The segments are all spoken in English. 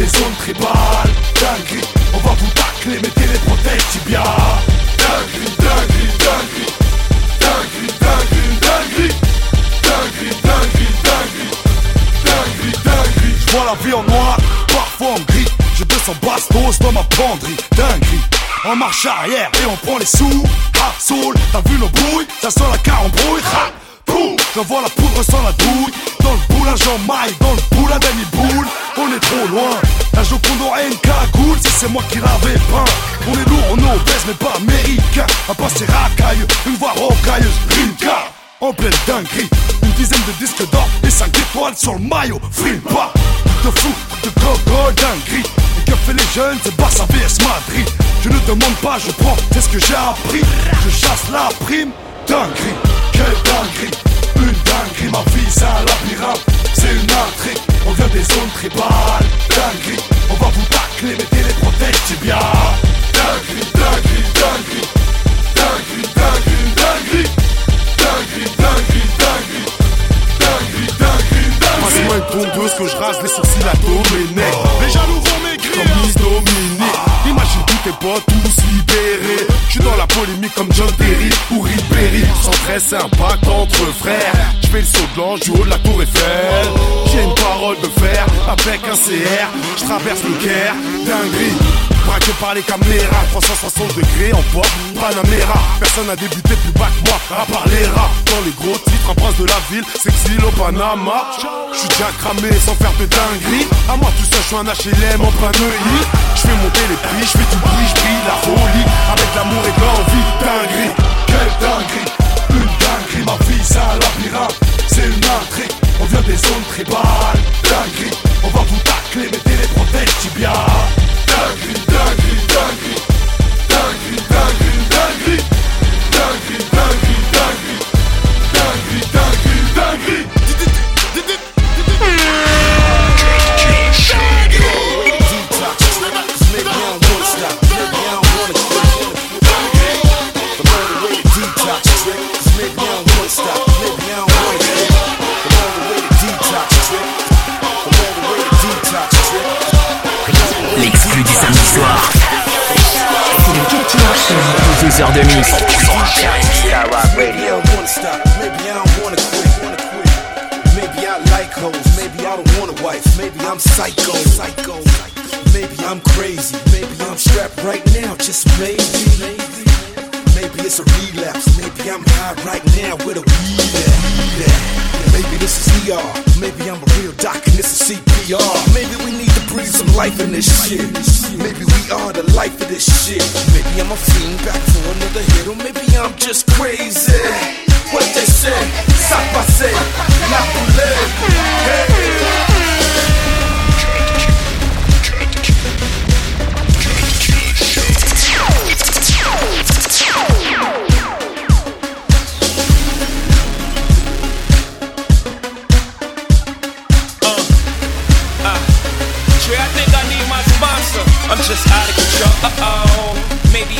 les zones tribales. Dinguerie, on va vous tacler, mettez les prothèses tibia Dinguerie, dinguerie, dinguerie Dinguerie, dinguerie, dinguerie Dinguerie, dinguerie, dinguerie Dinguerie, dinguerie J'vois la vie en noir, parfois en gris. J'ai 200 bastos dans ma penderie. Dinguerie en marche arrière et on prend les sous, ah, ha, soul, t'as vu nos brouilles, ça sent la car en brouille, ha! Poum J'envoie la poudre sans la douille. Dans le boulin j'en maille Dans le Boule On est trop loin. La Joconde aurait une cagoule. Si c'est moi qui l'avais peint. On est lourd, on est obèse mais pas américain. Un passé racailleux, une voix rocailleuse Rimka en pleine dinguerie Une dizaine de disques d'or et 5 étoiles sur le maillot. Free de fou, de gogo, dinguerie. Que fait les jeunes, c'est Barça vs Madrid. Je ne demande pas, je prends, c'est ce que j'ai appris. Je chasse la prime, dinguerie. Quelle de l'ange du haut de la tour Eiffel. J'ai une parole de fer avec un CR Je traverse le Caire, dinguerie Braqué par les caméras, 360 degrés en pop, Panamera. Personne n'a débuté plus bas que moi, à part les rats. Dans les gros titres, un prince de la ville, s'exile au Panama. Je suis déjà cramé sans faire de dinguerie. À moi tout seul, je suis un HLM en plein œil. Je fais monter I don't want a wife. Maybe I'm psycho. Psycho. Maybe I'm crazy. Maybe I'm strapped right now. Just maybe. Maybe it's a relapse. Maybe I'm high right now with a weed. Maybe this is ER. Maybe I'm a real doc and this is CPR. Maybe we need to breathe some life in this shit. Maybe we are the life of this shit. Maybe I'm a fiend back for another hit, or maybe I'm just crazy protese, sa pase, la poule hey. Uh, uh. I'm just out of control. Uh oh.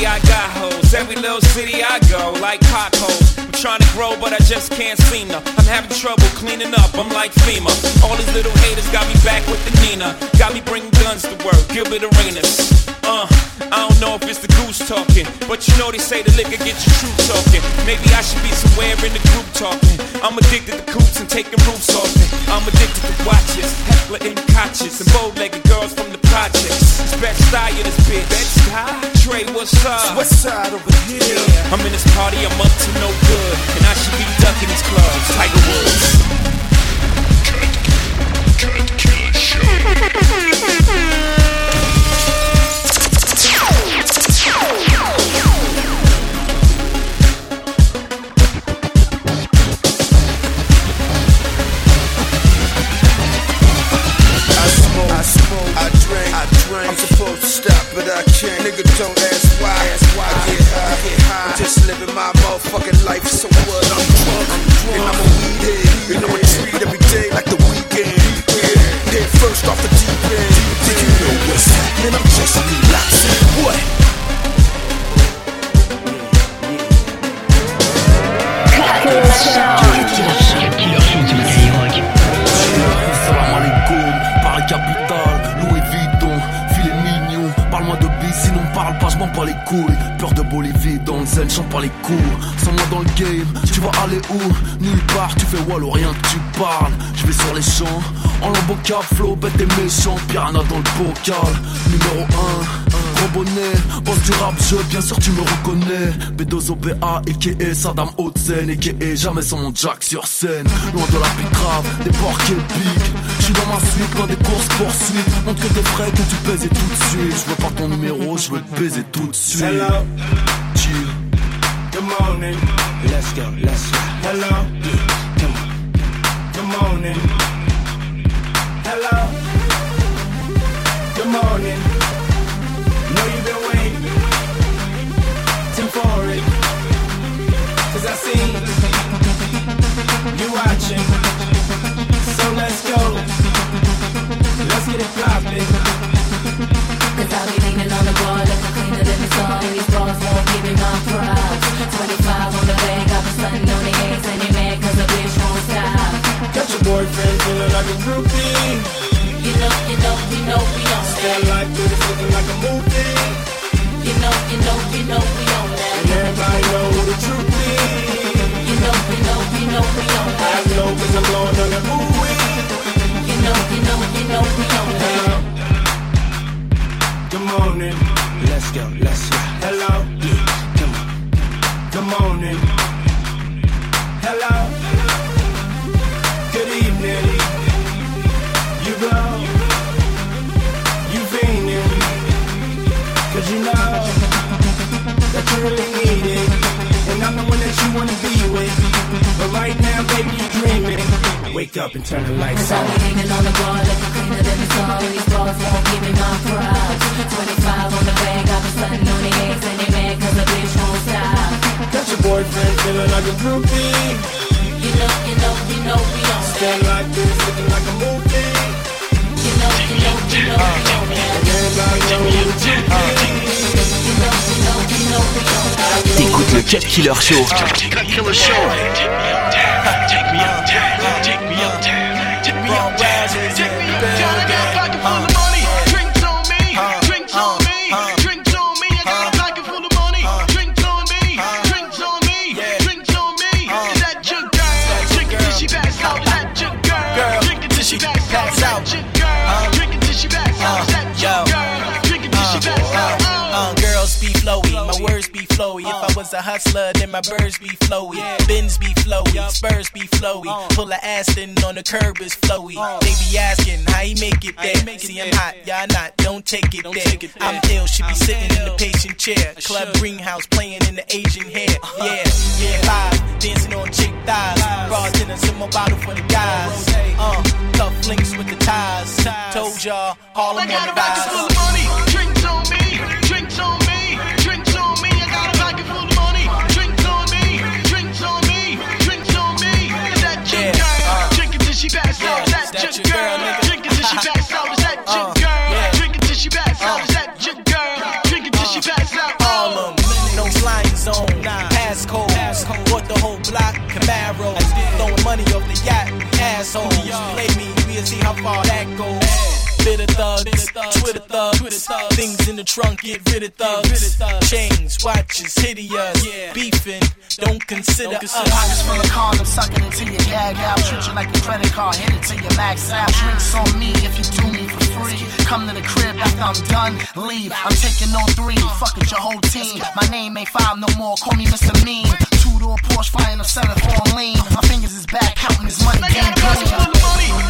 Maybe I got hoes. Every little city I go, like potholes. I'm trying to grow, but I just can't seem to. I'm having trouble cleaning up. I'm like FEMA. All these little haters got me back with the Nina. Got me bringing guns to work. Gilbert Arenas. Uh, I don't know if it's the goose talking, but you know they say the liquor gets you true talking. Maybe I should be somewhere in the group talking. I'm addicted to coops and taking roofs off. me. I'm addicted to watches, heckler and conscious, and bold-legged girls from the projects. It's best style of this bitch. Best style? Trey, what's up? West side over here. Yeah. I'm in this party, I'm up to no good, and I should be ducking these clubs. Tiger Woods. Cut, cut. check. Nigga, don't ask why. Ask why I get high. I get high. I'm just living my motherfucking life. So what? I'm drunk. I'm drunk. And I'm a weed head. And I'm a treat every day like the weekend. Head first off the deep end. You know what's happening? I'm just parle pas, je m'en bats les couilles, peur de Bolivie dans le zen, chante pas les cours, sans moi dans le game, tu vas aller où? Nulle part, tu fais wallo, rien que tu parles, je vais sur les champs, en lambeau flow, bête et méchant, piranha dans le bocal, numéro 1, gros bonnet, boss du rap, je, bien sûr tu me reconnais, B2O, BA, a.k.a. Saddam Hudson, a.k.a. jamais sans mon jack sur scène, loin de la grave, des porcs épiques, je suis dans ma suite, loin des courses poursuites, montre que t'es frais, que tu pèses et tout de suite, je veux pas ton numéro, je veux te baiser tout de suite. Hello. Chill. Good morning. Let's go. Let's go. Hello. Come on. Good morning. Like a groupie. You know, you know, you know we on Stand that. like this, looking like a movie. You know, you know, you know up and turn the lights on. be leaning on the bar, looking cleaner than the sun. And these bras won't give me my props. 25 on the bag, got the sun on the eggs, and they mad cause the bitch won't stop. Got your boyfriend feeling like a groupie. You know, you know, you know we on that. Stand like this, looking like a movie. You know, you know, you know we on know who the truth is. You I was a hustler, then my birds be flowy. Bins be flowy, spurs be flowy. Pull a Aston on the curb is flowy. They be asking how he make it there. See, I'm hot, y'all not, don't take it there. I'm ill, should be sitting in the patient chair. Club greenhouse playing in the Asian hair. Yeah, yeah, live, dancing on chick thighs. Bartenders in my bottle for the guys. Uh, cuff links with the ties. Told y'all, all I'm on the how far that goes. Bitter thugs, Twitter thugs, things in the trunk, get rid of thugs. Chains, watches, hideous, beefing, don't consider us. Pockets full of condoms, sucking into your gag out. Treat you like a credit card, hit it till you max out. Drinks on me if you do me for free. Come to the crib after I'm done, leave. I'm taking on three, fuck it, your whole team. My name ain't five no more, call me Mr. Mean. Two door Porsche, flying up seven four lean. My fingers is back, counting this money, game clean.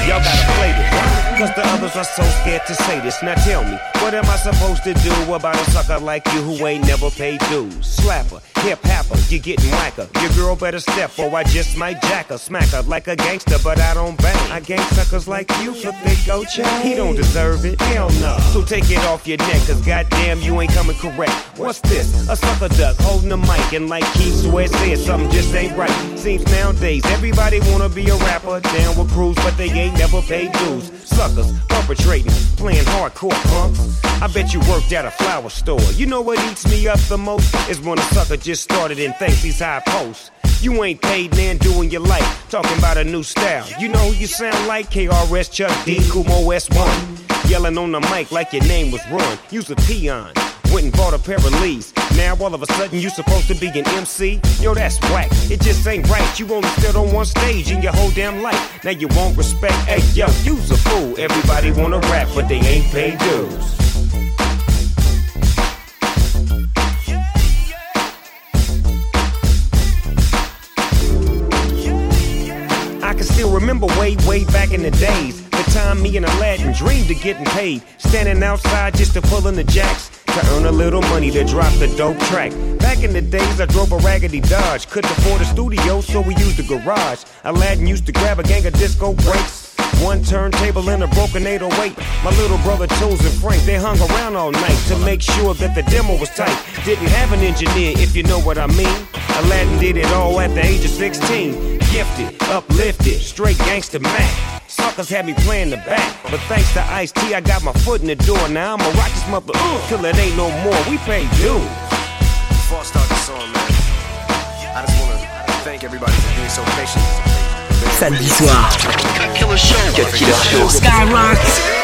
Cause the others are so scared to say this. Now tell me, what am I supposed to do about a sucker like you who ain't never paid dues? Slapper, hip hopper, you getting whacker. Your girl better step or I just might jack her, smack her like a gangster, but I don't bang. I gang suckers like you for big go chain. He don't deserve it, hell no. So take it off your neck, cause goddamn you ain't coming correct. What's this? A sucker duck holding the mic and like Keith Sweat said, something just ain't right. Seems nowadays everybody wanna be a rapper, down with crews, but they ain't never paid dues. Suckers perpetrating, playing hardcore punks. I bet you worked at a flower store. You know what eats me up the most is when a sucker just started and thinks he's high post. You ain't paid man doing your life, talking about a new style. You know who you sound like? KRS Chuck D, Kumo S1. Yelling on the mic like your name was Run. Use a peon. Went and bought a pair of Lees. Now all of a sudden you supposed to be an MC? Yo, that's whack. It just ain't right. You only stood on one stage in your whole damn life. Now you won't respect. Hey, yo, you's a fool. Everybody wanna rap, but they ain't paid dues. I can still remember way, way back in the days. The time me and Aladdin dreamed of getting paid. Standing outside just to pull in the jacks. To earn a little money to drop the dope track. Back in the days, I drove a raggedy Dodge. Couldn't afford a studio, so we used the garage. Aladdin used to grab a gang of disco breaks. One turntable and a broken 808. My little brother Chose and Frank, they hung around all night to make sure that the demo was tight. Didn't have an engineer, if you know what I mean. Aladdin did it all at the age of 16. Gifted, uplifted, straight gangster Mac. Suckers had me playing the back, but thanks to Ice T, I got my foot in the door. Now I'ma rock this mother uh, till it ain't no more. We pay dues. Before I start the song, man, I just wanna thank everybody for being so patient. Samedi soir. Cut Killer Show. Cut Killer Show. Skyrock.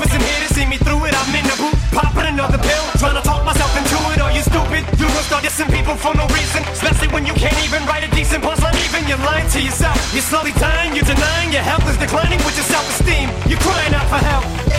Proof isn't here to see me through it. I'm in the booth, popping another pill. Trying to talk myself into it. Are you stupid? You will start dissing people for no reason. Especially when you can't even write a decent punchline. Even you're lying to yourself. You're slowly dying, you're denying your health is declining with your self-esteem. You're crying out for help.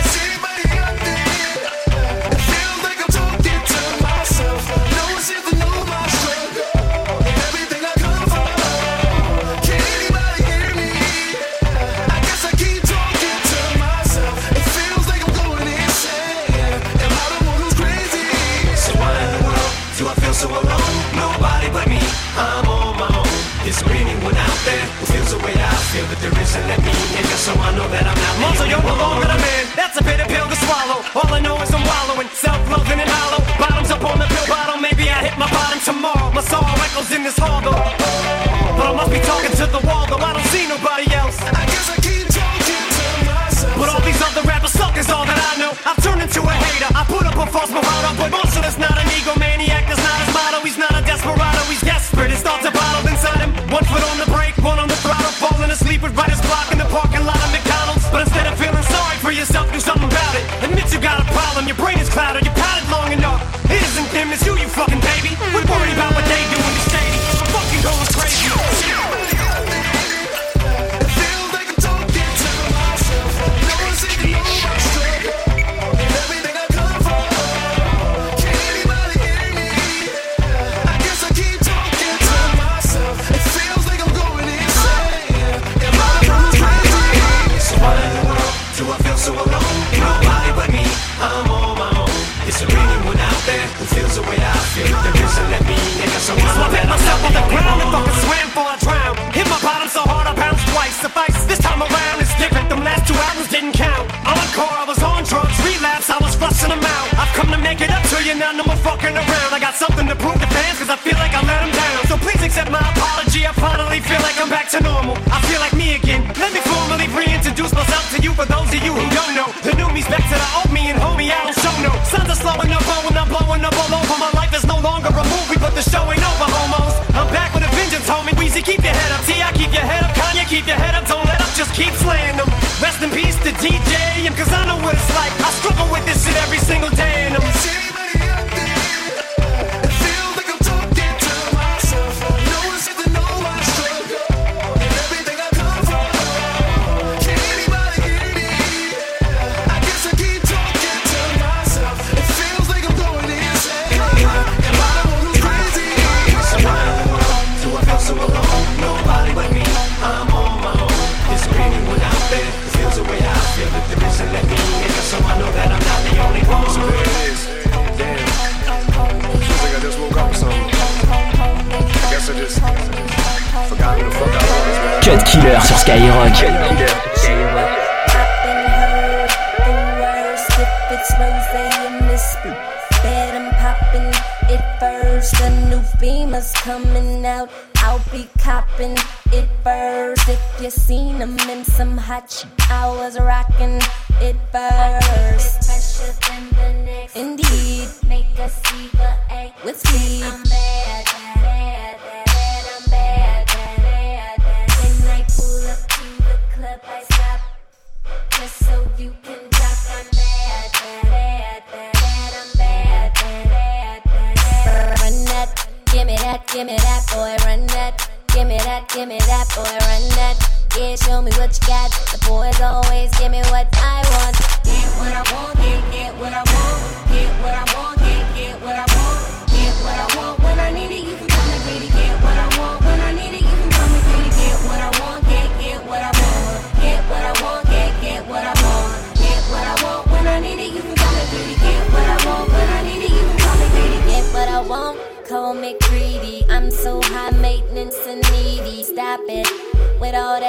There isn't let me in? Just so I know that I'm not the only you're no one. longer a man. That's a bitter pill to swallow. All I know is I'm wallowing, self-loathing and hollow. Bottoms up on the pill bottle. Maybe I hit my bottom tomorrow. My soul echoes in this hall though. But I must be talking to the wall though. I don't see nobody else. I guess I keep talking to myself. But all these other rappers suck is all that I know. I've turned into a hater. I put up a false bravado, but Marshall is not an egomaniac. Yourself, do something about it. Admit you got a problem. Your brain is clouded.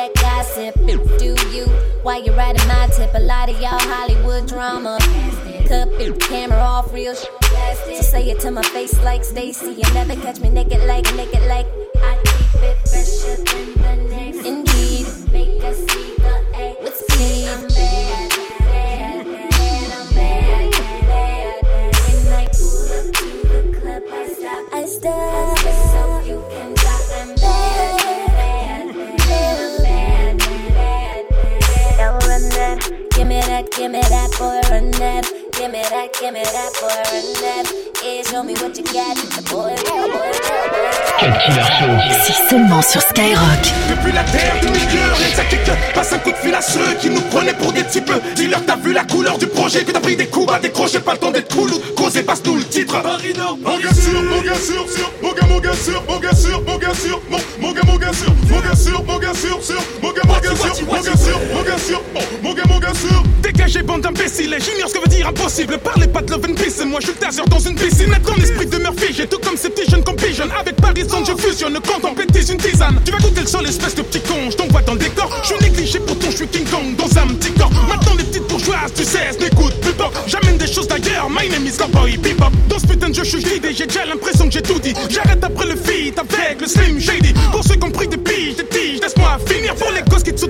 That gossip. Do you? Why you riding my tip? A lot of y'all Hollywood drama. Cut the camera off real shit. So say it to my face like Stacy. You never catch me naked like naked like. I keep it fresher than the next. Indeed, make us see the A with speed. I'm bad, bad, bad, Give me that, give me that, boy, run that. Give me that, give me that, boy, run that. Yeah, show me what you got. The boy, boy, boy, boy. Cut Killer Show. C'est seulement sur Skyrock. Depuis la terre du milieu, rien que ça kick Passe un coup de fil à ceux qui nous prenaient pour des types Dis-leur t'as vu la couleur du projet Que t'as pris des coups à décrocher Pas le temps d'être cool ou de causer Passe-nous le titre Paris Nord Mon gars sûr, mon gars sûr, sûr Mon gars, mon gars sûr, mon gars sûr, mon gars sûr Mon, mon gars, mon gars sûr, mon gars sûr, mon gars sûr, sûr Mon gars, mon gars sûr, mon gars sûr, mon gars sûr Dégagez bande d'imbéciles, j'ignore ce que veut dire impossible. Parlez pas de love and peace, moi je taser dans une piscine. Net dans l'esprit de Murphy, j'ai tout comme ces petits jeunes compétition Avec Paris Saint, je fusionne, quand on pétise une tisane. Tu vas goûter le sol, espèce de petit con, je t'envoie dans le décor. Je suis négligé, pourtant je suis King Kong dans un petit corps. Maintenant les petites bourgeoises, tu sais, n'écoute plus pas J'amène des choses d'ailleurs, my name is Cowboy Bebop. Dans ce putain de jeu, je suis guidé, j'ai déjà l'impression que j'ai tout dit. J'arrête après le feat avec le Slim Shady Pour ceux qui ont pris des piges, des tiges, laisse-moi finir Pour les gosses qui te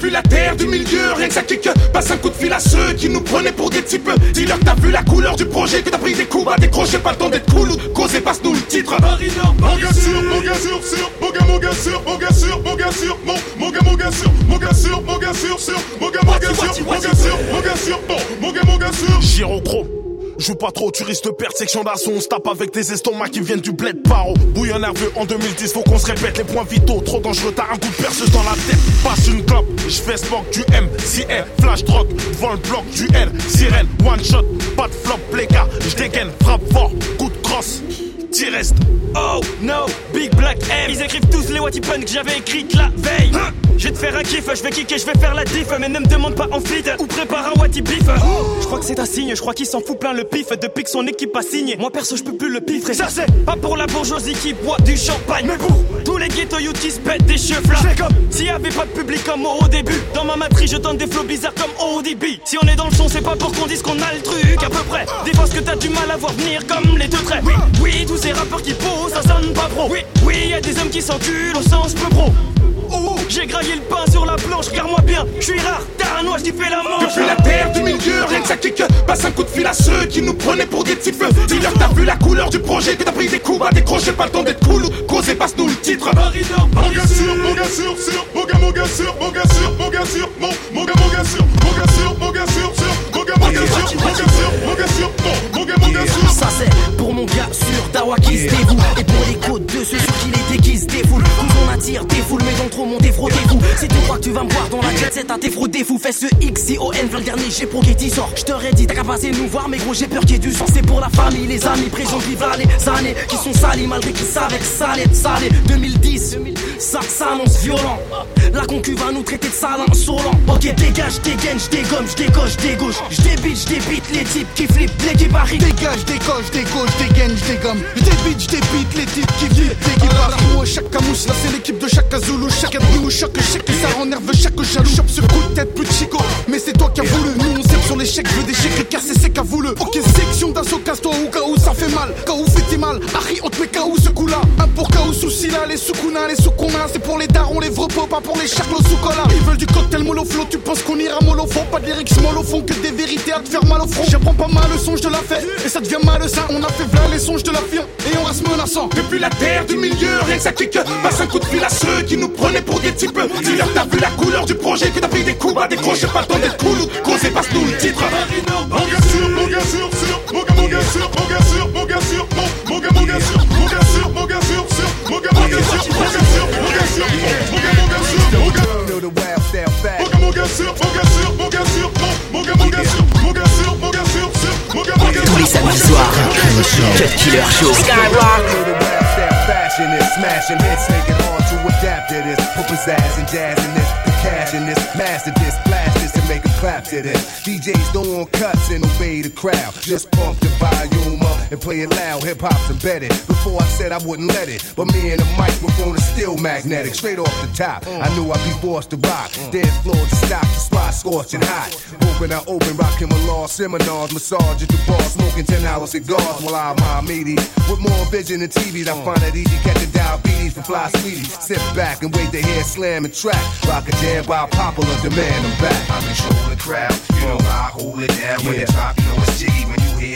Depuis la terre du milieu, rien que ça kick. Passe un coup de fil à ceux qui nous prenaient pour des types. Dis-leur que t'as vu la couleur du projet Que t'as pris des coups. À décrocher Pas le temps d'être cool. Causer Passe-nous le titre. Paris Nord, Mon gars sûr, mon gars sûr, sûr Mon gars, mon gars sûr, mon gars sûr, mon gars sûr Mon, mon gars, mon gars sûr, mon gars sûr, mon gars sûr, sûr Mon gars, mon gars sûr, mon gars sûr, mon gars sûr mon gars, mon gars sûr Joue pas trop, tu risques de perdre section d'assaut. On se tape avec des estomacs qui viennent du bled paro. Bouillon nerveux en 2010, faut qu'on se répète les points vitaux. Trop dangereux, t'as un coup de perceuse dans la tête. Passe une clope, je fais smoke du M, si R, flash drop, devant le bloc du L, sirène, one shot, pas de flop, les gars, je dégaine, frappe fort, coup de crosse. T'y restes. Oh no, Big Black M. Ils écrivent tous les Watty Pun que j'avais écrites la veille. Je vais te faire un kiff, je vais kicker, je vais faire la diff. Mais ne me demande pas en fit ou prépare un Watty Beef. Je crois que c'est un signe, je crois qu'il s'en fout plein le pif depuis que son équipe a signé. Moi perso, je peux plus le piffrer. Ça c'est pas pour la bourgeoisie qui boit du champagne. Mais vous, tous les ghetto youths se pètent des cheveux là. comme s'il y avait pas de public comme au début. Dans ma matrice, je donne des flots bizarres comme ODB. Si on est dans le son, c'est pas pour qu'on dise qu'on a le truc à peu près. Des fois, ce que t'as du mal à voir venir comme les deux traits. Oui, oui, ces rappeurs qui posent, ça sonne pas pro. Oui, oui, y a des hommes qui s'enculent au sens peu pro. Oh, j'ai graillé le pain sur la planche, regarde-moi bien, je suis rare, t'as un noix, j'y fais la manche. Depuis la terre du milieu, rien que ça kick. Passe un coup de fil à ceux qui nous prenaient pour des types. Dis-leur t'as vu la couleur du projet Que t'as pris des coups. À décrocher Pas le temps d'être cool. Causer Passe-nous le titre. Mon gars sûr, mon gars sûr, sûr Mon gars, mon gars sûr, mon gars sûr, mon gars sûr Mon, mon gars, mon gars sûr, mon gars sûr, Ça c'est pour mon gars sûr Dawa qui se dévoue. Et pour les côtes de ceux sur qui les déguisent défoule Nous on attire des foules mais dans trop mon défrottez-vous C'est tout droit tu vas me voir dans la jet à tes des fous. Fais ce X, C, O, N, le dernier G pour qui sort. Je t'aurais dit, t'as qu'à passer nous voir, mais gros, j'ai peur qu'il y ait du sang. C'est pour la famille, les amis, présents, vivre les années qui sont salis malgré qu'ils savent que ça allait salé. 2010, ça s'annonce violent. La concu va nous traiter de salin insolent. Ok, dégage, dégaine, j'dégomme, j'décoche, j'dégauche. J'débite, j'débite les types qui flippent, l'équipe arrive. Dégage, décoche, dégauche, dégaine, j'dégomme. J'débite, j'débite les types qui flippent, l'équipe arrive. Chaque camouche, là c'est l'équipe de chaque Zulu. Chaque nous, chaque chèque, ça rend nerveux, chaque jaloux. Chope ce coup de tête, plus de chico. Mais c'est toi qui as voulu. Nous on sait sur les chèques, je veux des chèques, car c'est c'est qu'a voulu. Ok, section d'assaut, casse-toi cas où ça fait mal. Où fait mal. Harry, on te met KO ce coup-là. Un pour où souci là, les soukounas, les soukounas. C'est pour les darons, les vrais pas pour les charlots sous cola. Ils veulent du cocktail mollo flow, tu penses qu'on ira mollo. Pas de lyrics mollo que des vérités à te faire mal au front. J'apprends pas mal le son, je te la fais. Et ça devient malsain. On a fait plein les songes de la l'avion et on reste menaçant. Depuis la terre du milieu, rien que ça kick. Passe un coup de fil à ceux qui nous prenaient pour des types. Dis-leur t'as vu la couleur du projet, que t'as pris des coups à décrocher, pas le temps d'être cool causer, passe-nous le titre. Mon gars sûr, mon gars sûr, sûr, mon gars, mon gars sûr, mon gars sûr, mon gars sûr, mon, mon gars, mon gars sûr, mon gars sûr, mon gars sûr, sûr, mon gars, mon gars sûr, mon gars sûr, mon gars sûr, mon gars, mon gars sûr, mon gars. Feel the wild style fast. Mon gars, mon gars sûr, mon gars sûr, mon gars sûr, mon, mon gars, mon gars sûr, mon gars sûr, mon gars sûr, sûr, mon gars, mon gars Tous les samedis soirs, Cut Killer Show. Skyrock. Fashion is smashing hits, it hard to adapt to this. Put pizzazz and jazz in this, the cash in this, master this, blast this, and make a clap to this. DJs don't want cuts and obey the crowd. Just pump the volume up and play it loud. Hip hop's embedded. Before I said I wouldn't let it, but me and the microphone is still magnetic. Straight off the top, I knew I'd be forced to rock. Dance floor to stop, the spot scorching hot. Open, I open, rocking my law seminars, massage at the bar, smoking 10 hour cigars while I'm my meaty. With more vision than TV, I find it easy catching diabetes from fly sweeties. Sit back and wait to hear slam and track. Rock a jam by popular demand, I'm back. Control the crowd, you know I hold it down. When Yeah. it drop, you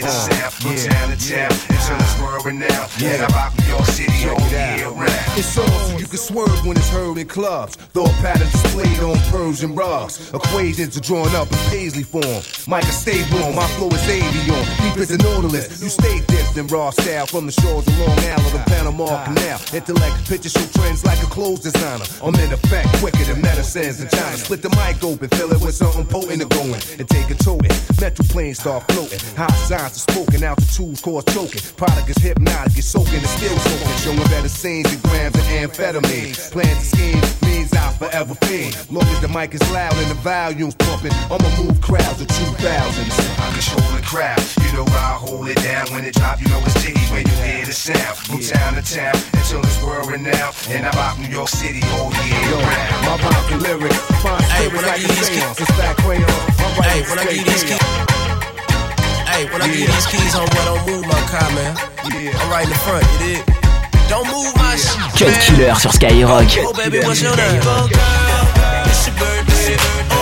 the sound. From yeah. town to town, until it's world renowned. And I rock New York City all year round. It's on so you can swerve when it's heard in clubs. Thought patterns displayed on Persian rugs. Equations are drawn up in paisley form. Micah, stay warm. My flow is avion. Deep as a nautilus. You stay dipped in raw style from the shores of Long Island to Panama ah. Canal. Intellect, picture show trends like a clothes designer. I'm in effect quicker than medicines in China. Split the mic open, fill it with something potent to going and take it to it. Metal planes start floating. High signs are spoken, altitudes cause choking. Product is hypnotic, it's soaking, it's still soaking. Showing better scenes than grams of amphetamine. Plans and schemes means I'll forever fiend. Long as the mic is loud and the volume's pumping, I'ma move crowds of 2000s. I control the crowd, you know I hold it down. When it drop, you know it's jiggy when you hear the sound. From town to town, until it's world renowned. And I rock New York City all year round. My rhymes and lyrics, fine Hey, I like give a these seance. kids- It's back crayon, I'm Hey, when I give straight these hey, when I give these keys on what don't move my car, man. I'm right in the front, you dig? Don't move my shit. Cut Killer sur Skyrock. Oh baby, what's your name? Oh girl, it's your birthday.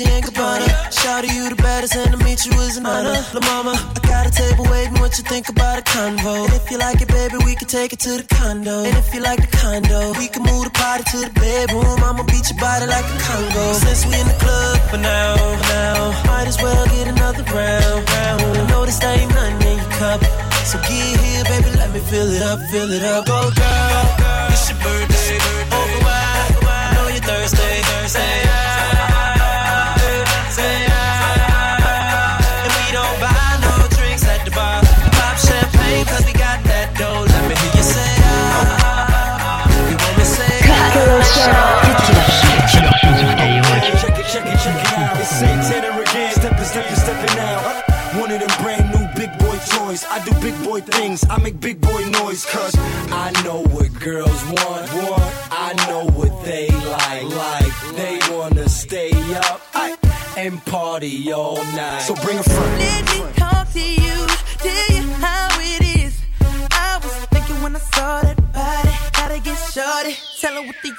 Dolce and. Shout to you the baddest, and to meet you is an honor. Uh-huh. La mama, I got a table waiting. What you think about a convo? And if you like it, baby, we can take it to the condo. And if you like the condo, we can move the party to the bedroom. I'ma beat your body like a Congo. Since we in the club for now, for now, might as well get another round. round. I know this ain't nothing in your cup. So get here, baby, let me fill it up, fill it up. Oh, girl, it's your birthday. Over wide, I know you're thirsty. Say champagne 'cause we got that dough. Let me hear you say ah. You want me say Check it, check it, check it out. It's Santana again. Stepping, stepping, stepping out. One of them brand new big boy toys. I do big boy things. I make big boy noise. Cause I know what girls want. want. I know what they like. Like they wanna stay up aye, and party all night. So bring a friend.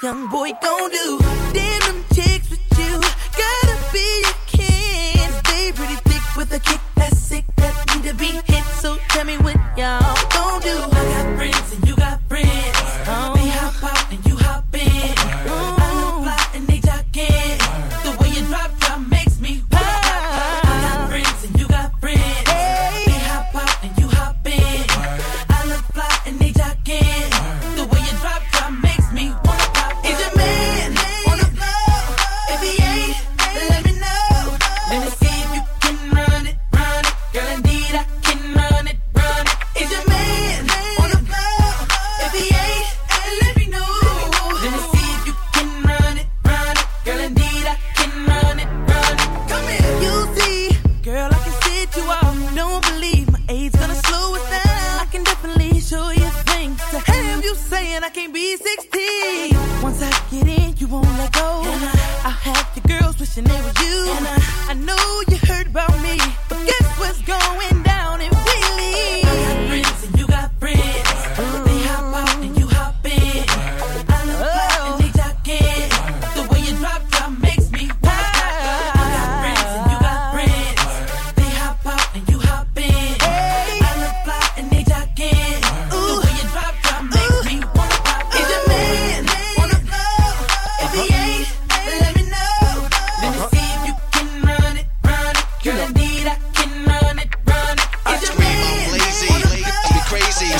Young boy gon' do.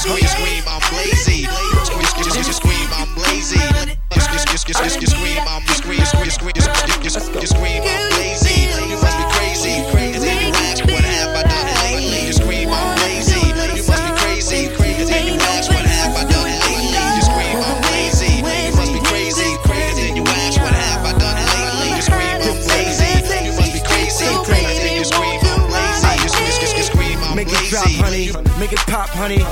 scream, scream, I'm lazy. Scream, scream, I'm lazy. Scream, I'm scream, scream, scream, scream, I'm lazy. You must be crazy. Crazy, you ask what have I done lately? You scream, I'm lazy. You must be crazy. Crazy, you ask what have I done lately? You scream, I'm lazy. You must be crazy. Crazy, you ask what have I done lately? You scream, I'm lazy. You must be crazy. Crazy, you scream, I'm lazy. You scream, I'm lazy. Make it drop, honey. Make it pop, honey.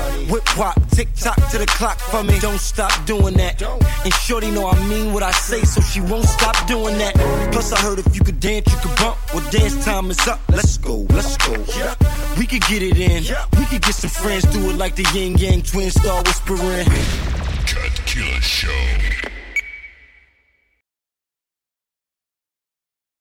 Tick tock to the clock for me. Don't stop doing that. And Shorty know I mean what I say, so she won't stop doing that. Plus, I heard if you could dance, you could bump. Well, dance time is up. Let's go, let's go. We could get it in. We could get some friends, do it like the Ying Yang Twins, star whispering. Cut Killer Show.